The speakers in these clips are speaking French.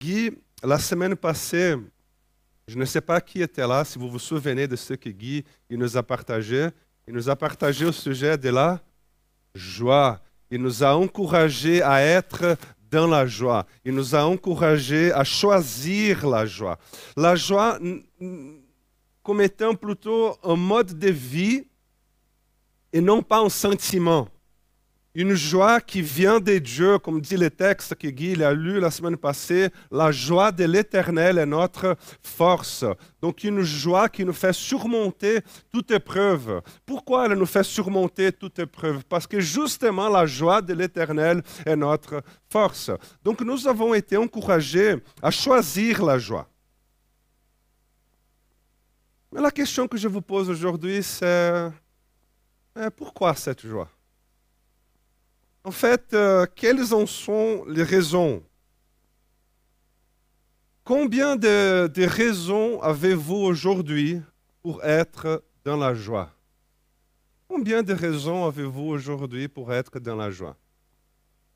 Guy, la semaine passée, je ne sais pas qui était là, si vous vous souvenez de ce que Guy il nous a partagé. Il nous a partagé au sujet de la joie. Il nous a encouragé à être dans la joie. Il nous a encouragé à choisir la joie. La joie comme étant plutôt un mode de vie et non pas un sentiment. Une joie qui vient de Dieu, comme dit le texte que Guy a lu la semaine passée, la joie de l'éternel est notre force. Donc une joie qui nous fait surmonter toute épreuve. Pourquoi elle nous fait surmonter toute épreuve? Parce que justement la joie de l'éternel est notre force. Donc nous avons été encouragés à choisir la joie. Mais la question que je vous pose aujourd'hui, c'est pourquoi cette joie? En fait, euh, quelles en sont les raisons? Combien de, raisons avez-vous aujourd'hui pour être dans la joie? Combien de raisons avez-vous aujourd'hui pour être dans la joie?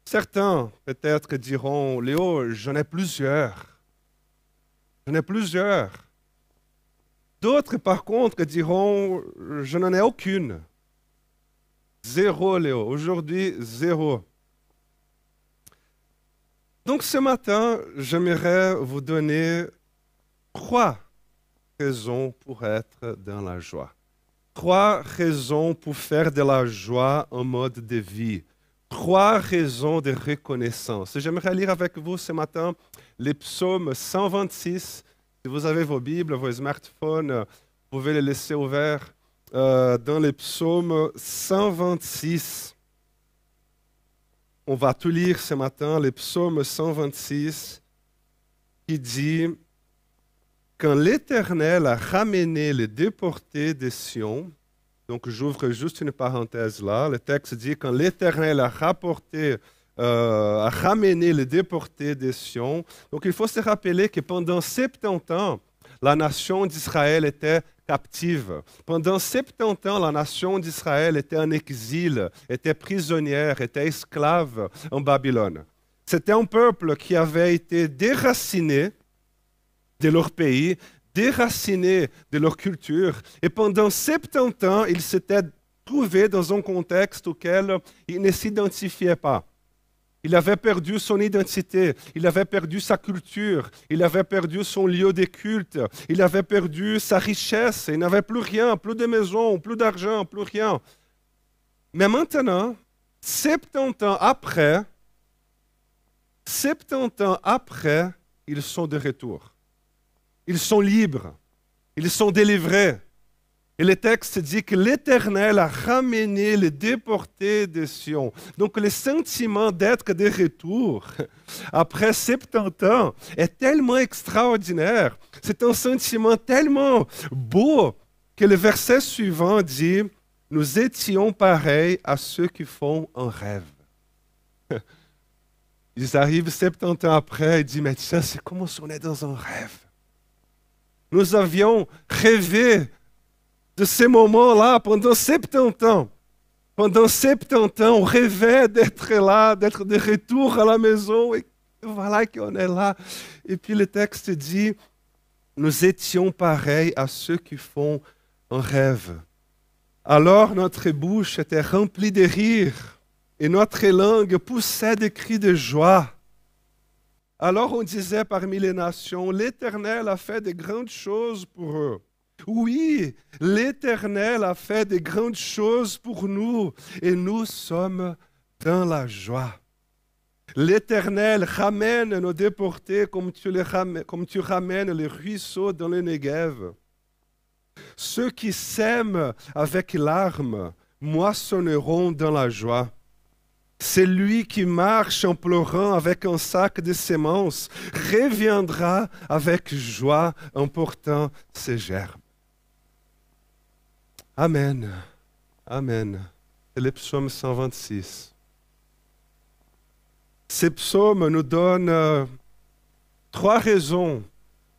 Certains peut-être diront, Léo, j'en ai plusieurs. J'en ai plusieurs. D'autres, par contre, diront, je n'en ai aucune. Zéro, Léo. Aujourd'hui, zéro. Donc ce matin, j'aimerais vous donner trois raisons pour être dans la joie. Trois raisons pour faire de la joie un mode de vie. Trois raisons de reconnaissance. J'aimerais lire avec vous ce matin les psaumes 126. Si vous avez vos Bibles, vos smartphones, vous pouvez les laisser ouverts. Euh, dans les psaumes 126. On va tout lire ce matin, les psaumes 126, qui dit Quand l'Éternel a ramené les déportés de Sion, donc j'ouvre juste une parenthèse là, le texte dit Quand l'Éternel a rapporté euh, a ramené les déportés de Sion. Donc il faut se rappeler que pendant 70 ans, la nation d'Israël était captive. Pendant 70 ans, la nation d'Israël était en exil, était prisonnière, était esclave en Babylone. C'était un peuple qui avait été déraciné de leur pays, déraciné de leur culture, et pendant 70 ans, ils s'étaient trouvés dans un contexte auquel ils ne s'identifiaient pas. Il avait perdu son identité, il avait perdu sa culture, il avait perdu son lieu de culte, il avait perdu sa richesse, il n'avait plus rien, plus de maison, plus d'argent, plus rien. Mais maintenant, 70 ans après, 70 ans après, ils sont de retour. Ils sont libres, ils sont délivrés, et le texte dit que l'Éternel a ramené les déportés de Sion. Donc le sentiment d'être de retour après 70 ans est tellement extraordinaire. C'est un sentiment tellement beau que le verset suivant dit, nous étions pareils à ceux qui font un rêve. Ils arrivent 70 ans après et disent, mais tiens, c'est comme si on est dans un rêve? Nous avions rêvé de ces moments-là pendant 70 ans. Pendant 70 ans, on rêvait d'être là, d'être de retour à la maison. Et voilà qu'on est là. Et puis le texte dit, nous étions pareils à ceux qui font un rêve. Alors notre bouche était remplie de rires et notre langue poussait des cris de joie. Alors on disait parmi les nations, l'Éternel a fait de grandes choses pour eux. Oui, l'Éternel a fait de grandes choses pour nous et nous sommes dans la joie. L'Éternel ramène nos déportés comme tu, ramènes, les ruisseaux dans le Negev. Ceux qui s'aiment avec larmes moissonneront dans la joie. C'est lui qui marche en pleurant avec un sac de semences reviendra avec joie en portant ses gerbes. Amen. Amen. C'est le psaume 126. Ces psaumes nous donnent euh, trois raisons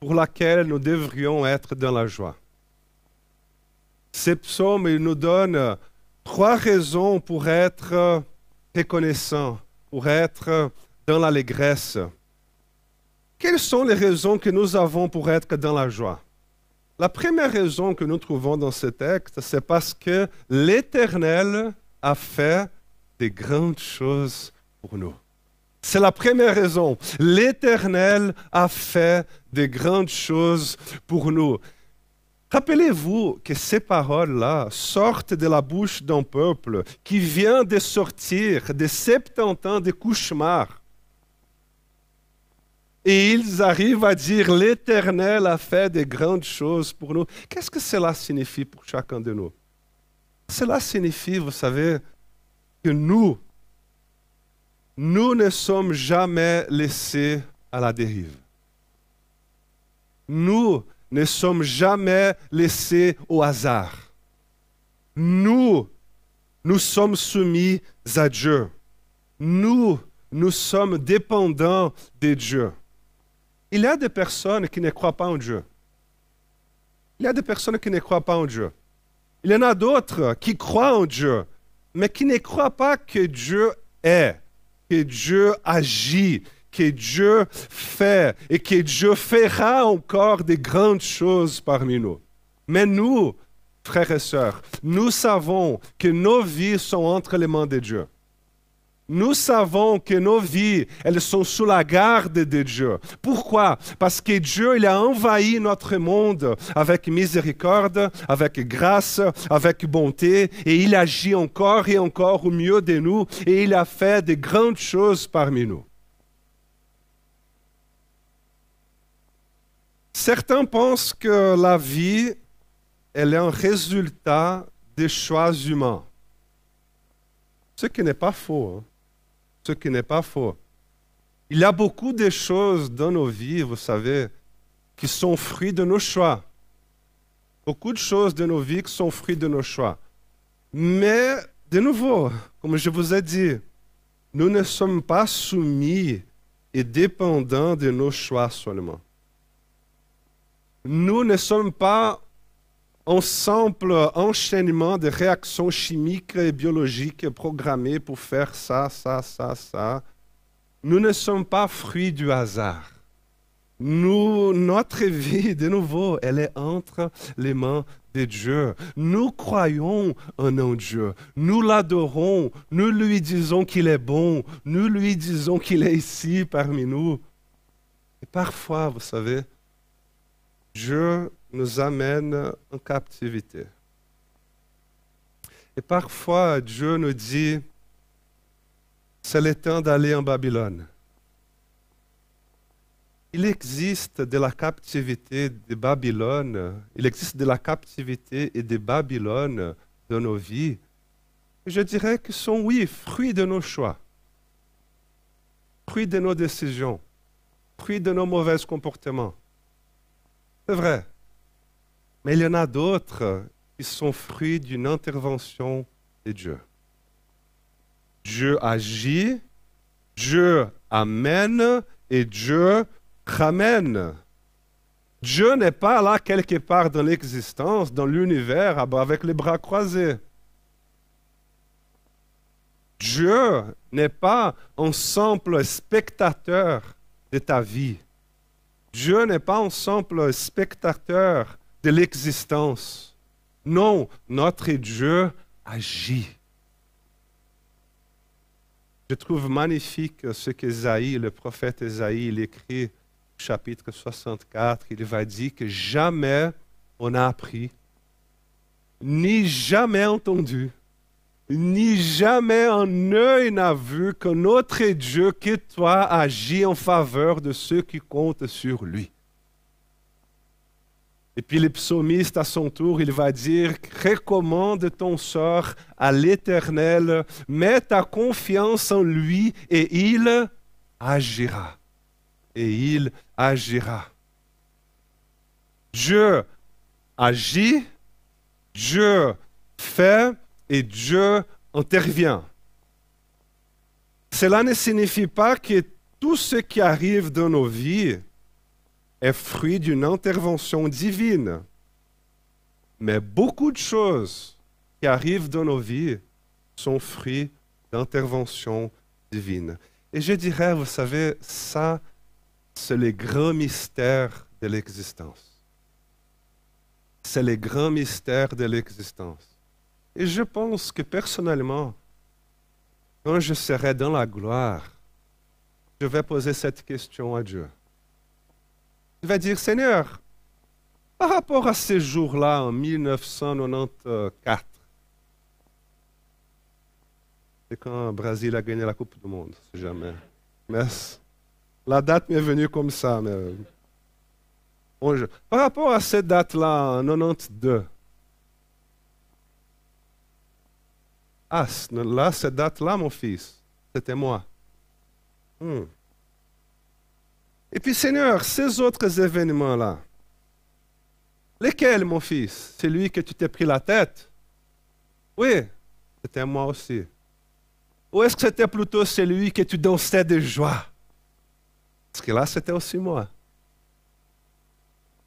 pour lesquelles nous devrions être dans la joie. Ces psaumes nous donnent trois raisons pour être reconnaissants, pour être dans l'allégresse. quelles sont les raisons que nous avons pour être dans la joie? La première raison que nous trouvons dans ce texte, c'est parce que l'Éternel a fait des grandes choses pour nous. C'est la première raison. L'Éternel a fait des grandes choses pour nous. Rappelez-vous que ces paroles-là sortent de la bouche d'un peuple qui vient de sortir de 70 ans de cauchemar. Et ils arrivent à dire l'Éternel a fait de grandes choses pour nous. Qu'est-ce que cela signifie pour chacun de nous? Cela signifie, vous savez, que nous, nous ne sommes jamais laissés à la dérive. Nous ne sommes jamais laissés au hasard. Nous, nous sommes soumis à Dieu. Nous, nous sommes dépendants de Dieu. Il y a des personnes qui ne croient pas en Dieu. Il y a des personnes qui ne croient pas en Dieu. Il y en a d'autres qui croient en Dieu, mais qui ne croient pas que Dieu est, que Dieu agit, que Dieu fait et que Dieu fera encore de grandes choses parmi nous. Mais nous, frères et sœurs, nous savons que nos vies sont entre les mains de Dieu. Nous savons que nos vies, elles sont sous la garde de Dieu. Pourquoi? Parce que Dieu, il a envahi notre monde avec miséricorde, avec grâce, avec bonté, et il agit encore et encore au mieux de nous, et il a fait de grandes choses parmi nous. Certains pensent que la vie, elle est un résultat des choix humains. Ce qui n'est pas faux. Hein. Ce qui n'est pas faux. Il y a beaucoup de choses dans nos vies, vous savez, qui sont fruits de nos choix. Beaucoup de choses de nos vies qui sont fruits de nos choix. Mais, de nouveau, comme je vous ai dit, nous ne sommes pas soumis et dépendants de nos choix seulement nous ne sommes pas un simple enchaînement de réactions chimiques et biologiques programmées pour faire ça, ça, ça, ça. Nous ne sommes pas fruits du hasard. Nous, notre vie, de nouveau, elle est entre les mains de Dieu. Nous croyons en un Dieu. Nous l'adorons. Nous lui disons qu'il est bon. Nous lui disons qu'il est ici parmi nous. Et parfois, vous savez, Dieu nous amène en captivité. Et parfois, Dieu nous dit, c'est le temps d'aller en Babylone. Il existe de la captivité de Babylone, il existe de la captivité et de Babylone dans nos vies. Je dirais que sont, oui, fruits de nos choix, fruits de nos décisions, fruits de nos mauvais comportements. C'est vrai. Mais il y en a d'autres qui sont fruits d'une intervention de Dieu. Dieu agit, Dieu amène et Dieu ramène. Dieu n'est pas là quelque part dans l'existence, dans l'univers, avec les bras croisés. Dieu n'est pas un simple spectateur de ta vie. Dieu n'est pas un simple spectateur de l'existence. Non, notre Dieu agit. Je trouve magnifique ce qu'Ésaïe, le prophète Ésaïe, écrit au chapitre 64. Il va dire que jamais on a appris, ni jamais entendu, ni jamais un œil n'a vu que notre Dieu, que toi, agit en faveur de ceux qui comptent sur lui. Et puis le psalmiste, à son tour, il va dire, recommande ton sort à l'Éternel, mets ta confiance en lui et il agira. Et il agira. Dieu agit, Dieu fait, et Dieu intervient. Cela ne signifie pas que tout ce qui arrive dans nos vies est fruit d'une intervention divine. Mais beaucoup de choses qui arrivent dans nos vies sont fruits d'intervention divine. Et je dirais, vous savez, ça, c'est les grands mystères de l'existence. C'est les grands mystères de l'existence. Et je pense que personnellement, quand je serai dans la gloire, je vais poser cette question à Dieu. Je vais dire, Seigneur, par rapport à ces jours-là en 1994, c'est quand le Brésil a gagné la Coupe du Monde, si jamais. Mais la date m'est venue comme ça. Mais... Par rapport à cette date-là, en 92, ah, là, cette date-là, mon fils, c'était moi. Hmm. Et puis, Seigneur, ces autres événements-là, lesquels, mon fils? Celui que tu t'es pris la tête? Oui, c'était moi aussi. Ou est-ce que c'était plutôt celui que tu dansais de joie? Parce que là, c'était aussi moi.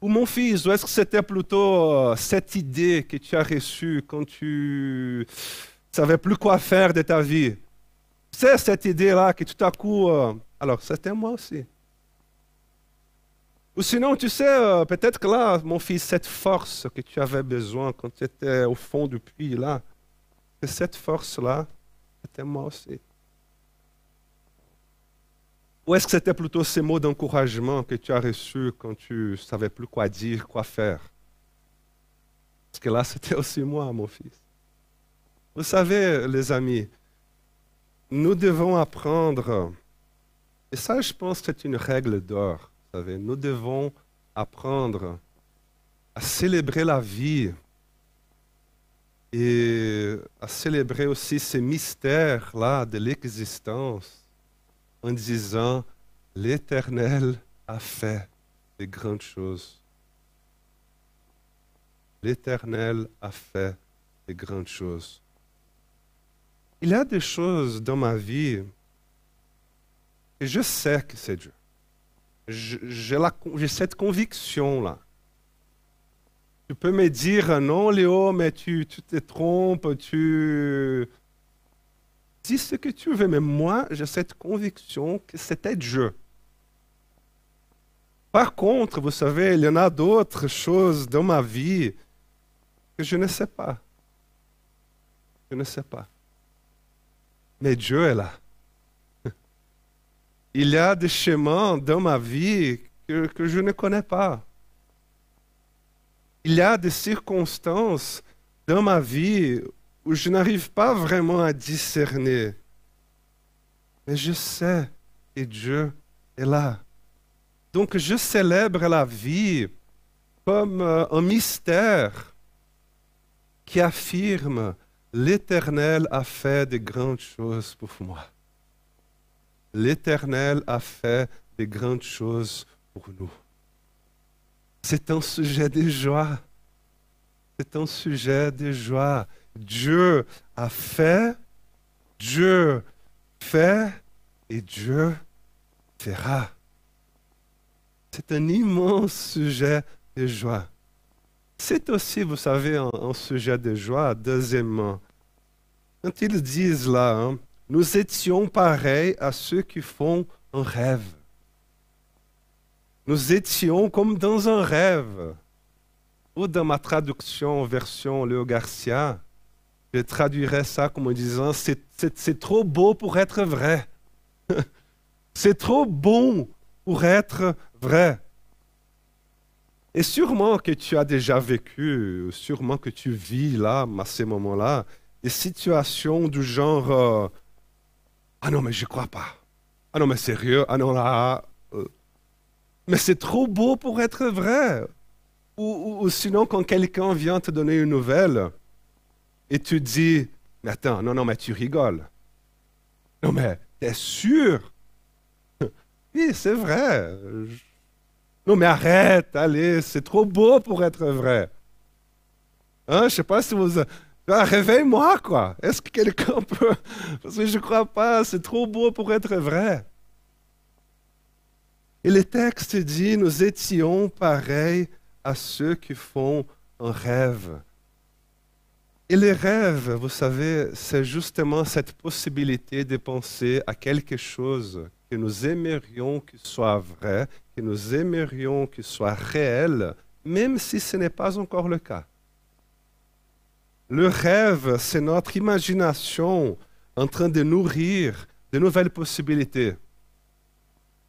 Ou mon fils, ou est-ce que c'était plutôt euh, cette idée que tu as reçue quand tu savais plus quoi faire de ta vie? C'est cette idée-là que tout à coup... Euh, alors, c'était moi aussi. Ou sinon, tu sais, euh, peut-être que là, mon fils, cette force que tu avais besoin quand tu étais au fond du puits, là, que cette force-là, c'était moi aussi. Ou est-ce que c'était plutôt ces mots d'encouragement que tu as reçus quand tu ne savais plus quoi dire, quoi faire? Parce que là, c'était aussi moi, mon fils. Vous savez, les amis, nous devons apprendre, et ça, je pense que c'est une règle d'or, nous devons apprendre à célébrer la vie et à célébrer aussi ces mystères-là de l'existence en disant, l'Éternel a fait de grandes choses. L'Éternel a fait de grandes choses. Il y a des choses dans ma vie et je sais que c'est Dieu. J'ai cette conviction-là. Tu peux me dire, non, Léo, mais tu, te trompes, tu... Dis ce que tu veux, mais moi, j'ai cette conviction que c'était Dieu. Par contre, vous savez, il y en a d'autres choses dans ma vie que je ne sais pas. Je ne sais pas. Mais Dieu est là. Il y a des chemins dans ma vie que, que je ne connais pas. Il y a des circonstances dans ma vie où je n'arrive pas vraiment à discerner. Mais je sais que Dieu est là. Donc je célèbre la vie comme euh, un mystère qui affirme l'Éternel a fait de grandes choses pour moi. L'Éternel a fait de grandes choses pour nous. C'est un sujet de joie. C'est un sujet de joie. Dieu a fait, Dieu fait et Dieu fera. C'est un immense sujet de joie. C'est aussi, vous savez, un, sujet de joie, deuxièmement. Quand ils disent là, hein, nous étions pareils à ceux qui font un rêve. Nous étions comme dans un rêve. Ou dans ma traduction version Léo Garcia, je traduirais ça comme en disant c'est trop beau pour être vrai. c'est trop bon pour être vrai. Et sûrement que tu as déjà vécu, sûrement que tu vis là, à ces moments-là, des situations du genre euh, Ah non, mais je crois pas. Ah non, mais sérieux? Ah non, là, mais c'est trop beau pour être vrai. Ou, sinon, quand quelqu'un vient te donner une nouvelle et tu dis, mais attends, non, non, mais tu rigoles. Non, mais t'es sûr? Oui, c'est vrai. Non, mais arrête, allez, c'est trop beau pour être vrai. Hein, je sais pas si vous... Ah, réveille-moi, quoi. Est-ce que quelqu'un peut... Parce que je ne crois pas, c'est trop beau pour être vrai. Et le texte dit, nous étions pareils à ceux qui font un rêve. Et les rêves, vous savez, c'est justement cette possibilité de penser à quelque chose que nous aimerions qu'il soit vrai, que nous aimerions qu'il soit réel, même si ce n'est pas encore le cas. Le rêve, c'est notre imagination en train de nourrir de nouvelles possibilités.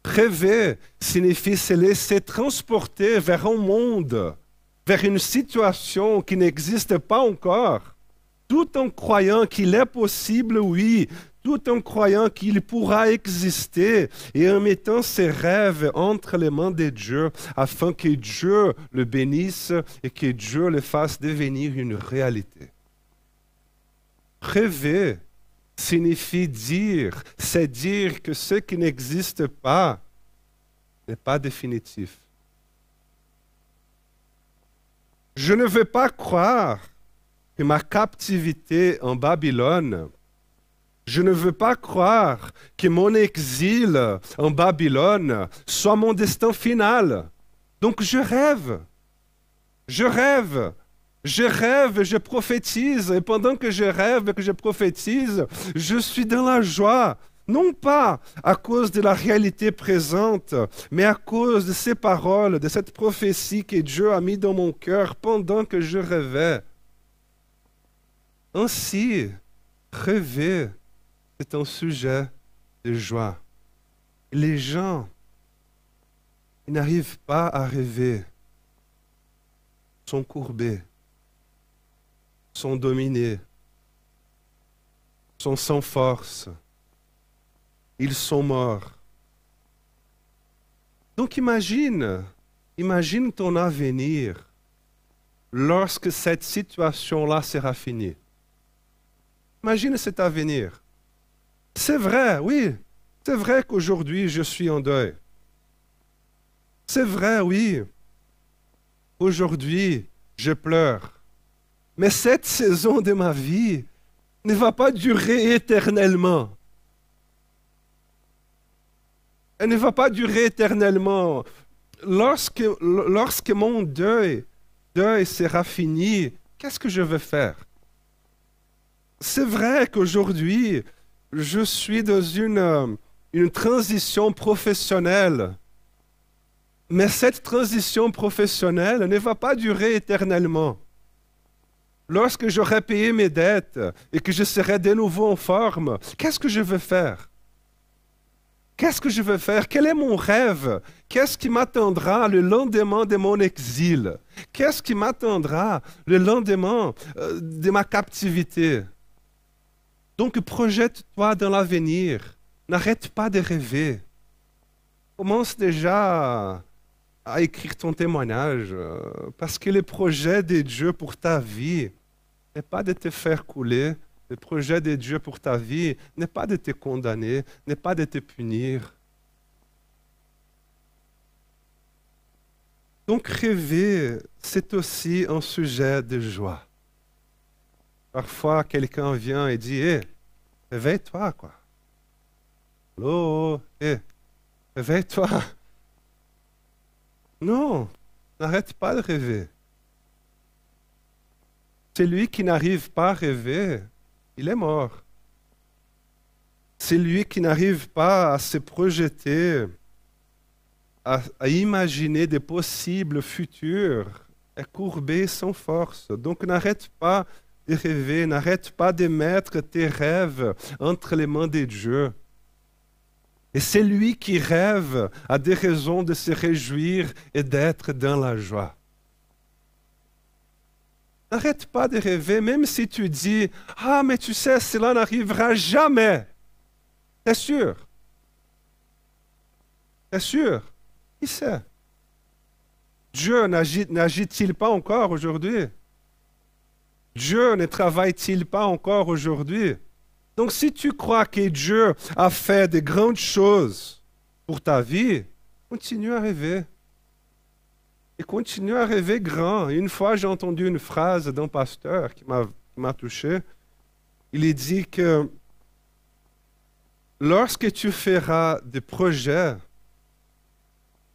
Rêver signifie se laisser transporter vers un monde, vers une situation qui n'existe pas encore, tout en croyant qu'il est possible, oui, tout en croyant qu'il pourra exister et en mettant ses rêves entre les mains de Dieu afin que Dieu le bénisse et que Dieu le fasse devenir une réalité. Rêver signifie dire, c'est dire que ce qui n'existe pas n'est pas définitif. Je ne veux pas croire que ma captivité en Babylone, je ne veux pas croire que mon exil en Babylone soit mon destin final. Donc je rêve. Je rêve je rêve, je prophétise, et pendant que je rêve et que je prophétise, je suis dans la joie. Non pas à cause de la réalité présente, mais à cause de ces paroles, de cette prophétie que Dieu a mis dans mon cœur pendant que je rêvais. Ainsi, rêver, c'est un sujet de joie. Les gens, n'arrivent pas à rêver, sont courbés sont dominés, sont sans force, ils sont morts. Donc imagine, imagine ton avenir lorsque cette situation-là sera finie. Imagine cet avenir. C'est vrai, oui, c'est vrai qu'aujourd'hui je suis en deuil. C'est vrai, oui. Aujourd'hui, je pleure. Mais cette saison de ma vie ne va pas durer éternellement. Elle ne va pas durer éternellement. Lorsque, mon deuil, deuil sera fini, qu'est-ce que je vais faire? C'est vrai qu'aujourd'hui, je suis dans une transition professionnelle. Mais cette transition professionnelle ne va pas durer éternellement lorsque j'aurai payé mes dettes et que je serai de nouveau en forme, qu'est-ce que je veux faire? Qu'est-ce que je veux faire? Quel est mon rêve? Qu'est-ce qui m'attendra le lendemain de mon exil? Qu'est-ce qui m'attendra le lendemain euh, de ma captivité? Donc projette-toi dans l'avenir. N'arrête pas de rêver. Commence déjà à écrire ton témoignage, euh, parce que le projet de Dieu pour ta vie, n'est pas de te faire couler. Le projet de Dieu pour ta vie n'est pas de te condamner, n'est pas de te punir. Donc rêver, c'est aussi un sujet de joie. Parfois, quelqu'un vient et dit, hé, réveille-toi, quoi. Allô, hé, réveille-toi. Non, n'arrête pas de rêver. Celui qui n'arrive pas à rêver, il est mort. Celui qui n'arrive pas à se projeter, à, imaginer des possibles futurs, est courbé sans force. Donc n'arrête pas de rêver, n'arrête pas de mettre tes rêves entre les mains de Dieu. Et celui qui rêve a des raisons de se réjouir et d'être dans la joie. N'arrête pas de rêver, même si tu dis Ah, mais tu sais, cela n'arrivera jamais. T'es sûr? T'es sûr? Qui sait? Dieu n'agit-il pas encore aujourd'hui? Dieu ne travaille-t-il pas encore aujourd'hui? Donc si tu crois que Dieu a fait de grandes choses pour ta vie, continue à rêver et continue à rêver grand. une fois, j'ai entendu une phrase d'un pasteur qui m'a touché. Il dit que lorsque tu feras des projets,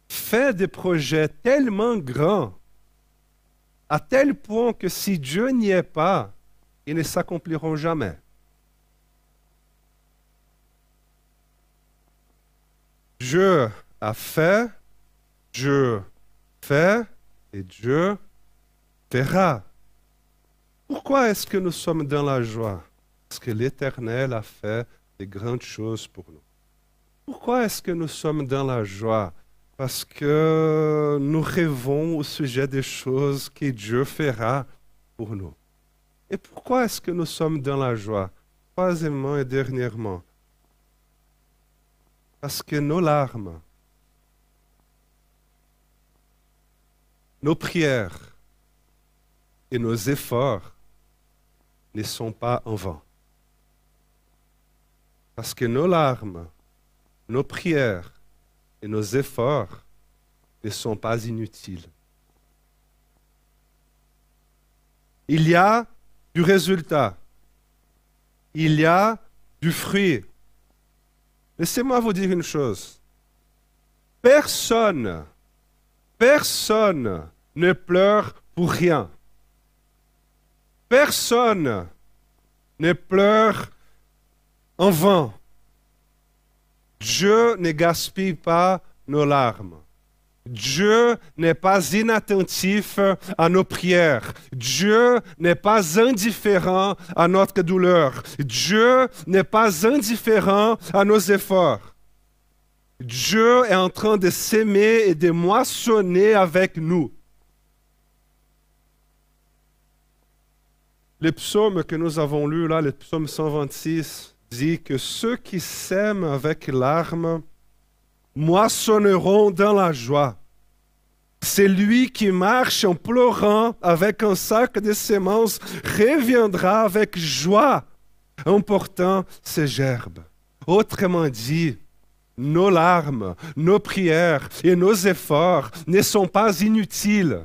fais des projets tellement grands, à tel point que si Dieu n'y est pas, ils ne s'accompliront jamais. Dieu a fait, Dieu fait et Dieu fera. Pourquoi est-ce que nous sommes dans la joie? Parce que l'Éternel a fait de grandes choses pour nous. Pourquoi est-ce que nous sommes dans la joie? Parce que nous rêvons au sujet des choses que Dieu fera pour nous. Et pourquoi est-ce que nous sommes dans la joie? Troisièmement et dernièrement, parce que nos larmes, nos prières et nos efforts ne sont pas en vain. Parce que nos larmes, nos prières et nos efforts ne sont pas inutiles. Il y a du résultat. Il y a du fruit. Laissez-moi vous dire une chose. Personne, personne ne pleure pour rien. Personne ne pleure en vain. Dieu ne gaspille pas nos larmes. Dieu n'est pas inattentif à nos prières. Dieu n'est pas indifférent à notre douleur. Dieu n'est pas indifférent à nos efforts. Dieu est en train de s'aimer et de moissonner avec nous. Le psaume que nous avons lu là, le psaume 126, dit que ceux qui s'aiment avec larmes moissonneront dans la joie. C'est lui qui marche en pleurant avec un sac de semences reviendra avec joie en portant ses gerbes. Autrement dit, nos larmes, nos prières et nos efforts ne sont pas inutiles.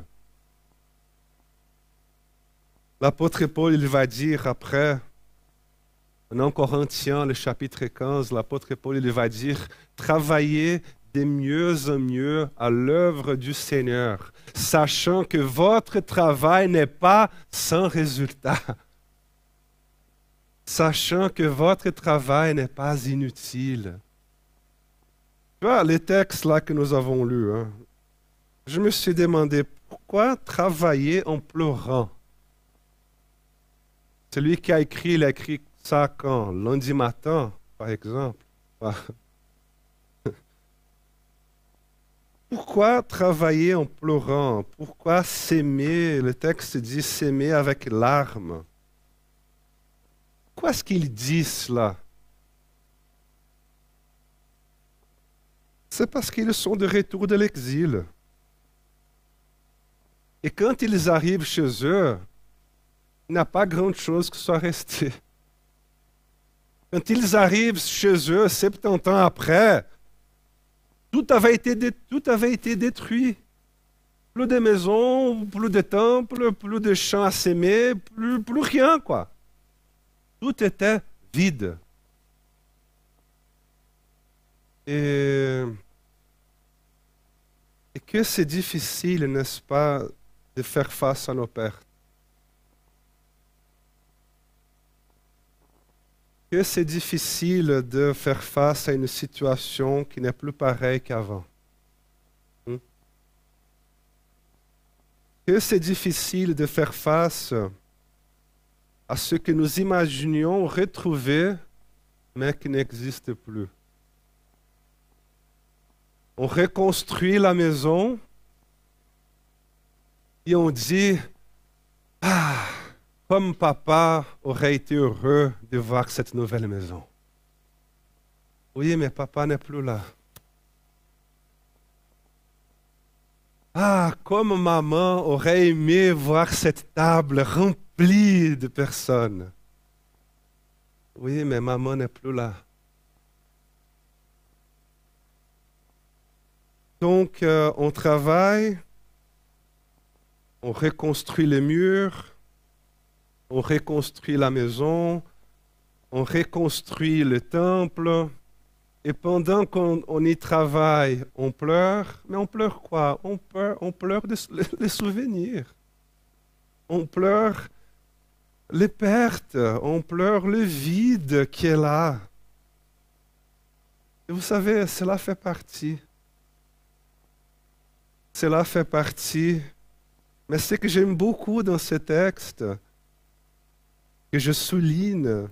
L'apôtre Paul, il va dire après, en Corinthiens, le chapitre 15, l'apôtre Paul, il va dire, travaillez de mieux en mieux à l'œuvre du Seigneur, sachant que votre travail n'est pas sans résultat, sachant que votre travail n'est pas inutile. Vois, les textes là que nous avons lus, hein, je me suis demandé pourquoi travailler en pleurant? Celui qui a écrit, il a écrit ça quand Lundi matin, par exemple. Pourquoi travailler en pleurant? Pourquoi s'aimer? Le texte dit s'aimer avec larmes. Pourquoi est-ce qu'il dit cela? C'est parce qu'ils sont de retour de l'exil. Et quand ils arrivent chez eux, il n'y a pas grand-chose qui soit resté. Quand ils arrivent chez eux, 70 ans après, tout avait été, détruit. Plus de maisons, plus de temples, plus de champs à s'aimer, plus, plus rien, quoi. Tout était vide. Et, que c'est difficile, n'est-ce pas, de faire face à nos pertes. que c'est difficile de faire face à une situation qui n'est plus pareille qu'avant. Hmm? Que c'est difficile de faire face à ce que nous imaginions retrouver, mais qui n'existe plus. On reconstruit la maison et on dit, ah, comme papa aurait été heureux de voir cette nouvelle maison. Oui, mais papa n'est plus là. Ah, comme maman aurait aimé voir cette table remplie de personnes. Oui, mais maman n'est plus là. Donc, euh, on travaille, on reconstruit les murs, on reconstruit la maison, on reconstruit le temple, et pendant qu'on y travaille, on pleure. Mais on pleure quoi? On pleure, on pleure les souvenirs. On pleure les pertes. On pleure le vide qui est là. Et vous savez, cela fait partie. Cela fait partie. Mais ce que j'aime beaucoup dans ce texte, que je souligne,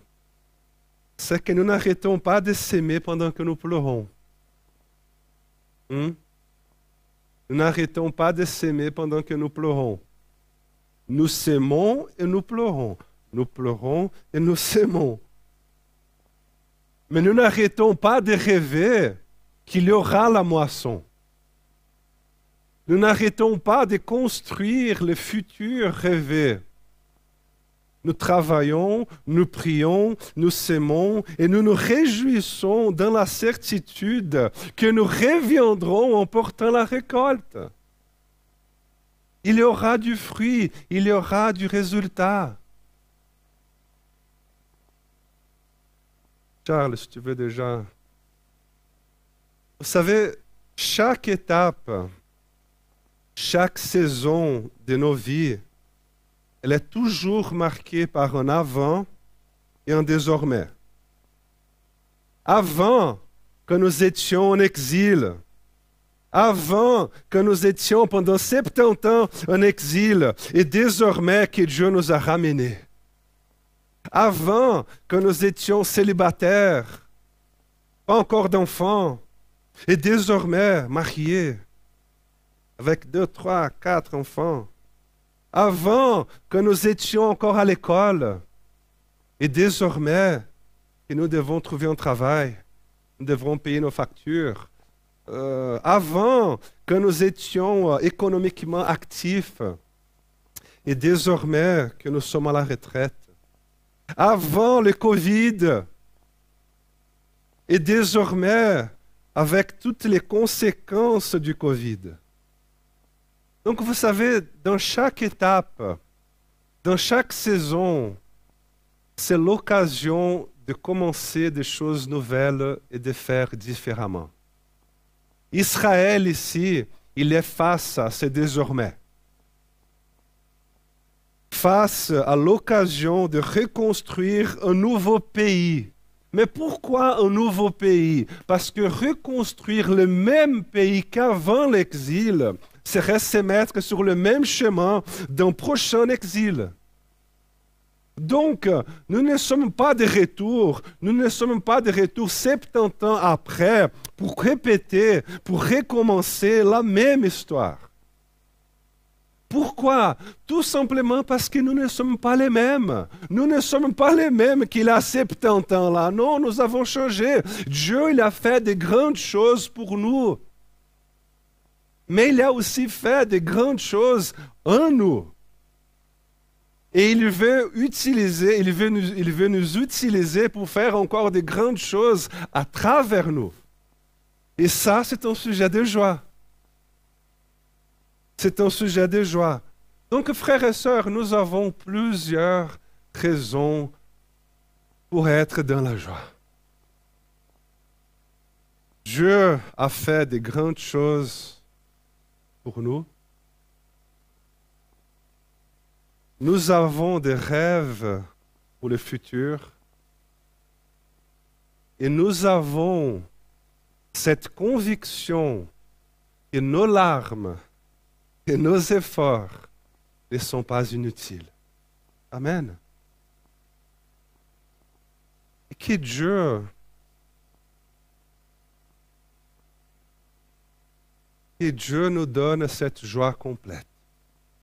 c'est que nous n'arrêtons pas de s'aimer pendant que nous pleurons. Hmm? Nous n'arrêtons pas de s'aimer pendant que nous pleurons. Nous s'aimons et nous pleurons. Nous pleurons et nous s'aimons. Mais nous n'arrêtons pas de rêver qu'il y aura la moisson. Nous n'arrêtons pas de construire le futur rêvé. Nous travaillons, nous prions, nous s'aimons et nous nous réjouissons dans la certitude que nous reviendrons en portant la récolte. Il y aura du fruit, il y aura du résultat. Charles, si tu veux déjà. Vous savez, chaque étape, chaque saison de nos vies, elle est toujours marquée par un avant et un désormais. Avant que nous étions en exil, avant que nous étions pendant 70 ans en exil, et désormais que Dieu nous a ramenés. Avant que nous étions célibataires, pas encore d'enfants, et désormais mariés, avec deux, trois, quatre enfants avant que nous étions encore à l'école. Et désormais que nous devons trouver un travail, nous devrons payer nos factures. Euh, avant que nous étions euh, économiquement actifs. Et désormais que nous sommes à la retraite. Avant le Covid. Et désormais avec toutes les conséquences du Covid. Donc vous savez, dans chaque étape, dans chaque saison, c'est l'occasion de commencer des choses nouvelles et de faire différemment. Israël ici, il est face à ce désormais. Face à l'occasion de reconstruire un nouveau pays. Mais pourquoi un nouveau pays? Parce que reconstruire le même pays qu'avant l'exil, serait se mettre sur le même chemin d'un prochain exil. Donc, nous ne sommes pas de retour, nous ne sommes pas de retour 70 ans après pour répéter, pour recommencer la même histoire. Pourquoi? Tout simplement parce que nous ne sommes pas les mêmes. Nous ne sommes pas les mêmes qu'il a 70 ans là. Non, nous avons changé. Dieu, il a fait de grandes choses pour nous mais il a aussi fait de grandes choses en nous. Et il veut utiliser, il veut, nous, il veut nous utiliser pour faire encore de grandes choses à travers nous. Et ça, c'est un sujet de joie. C'est un sujet de joie. Donc, frères et sœurs, nous avons plusieurs raisons pour être dans la joie. Dieu a fait de grandes choses pour nous. Nous avons des rêves pour le futur et nous avons cette conviction que nos larmes et nos efforts ne sont pas inutiles. Amen. Et que Dieu Et Dieu nous donne cette joie complète.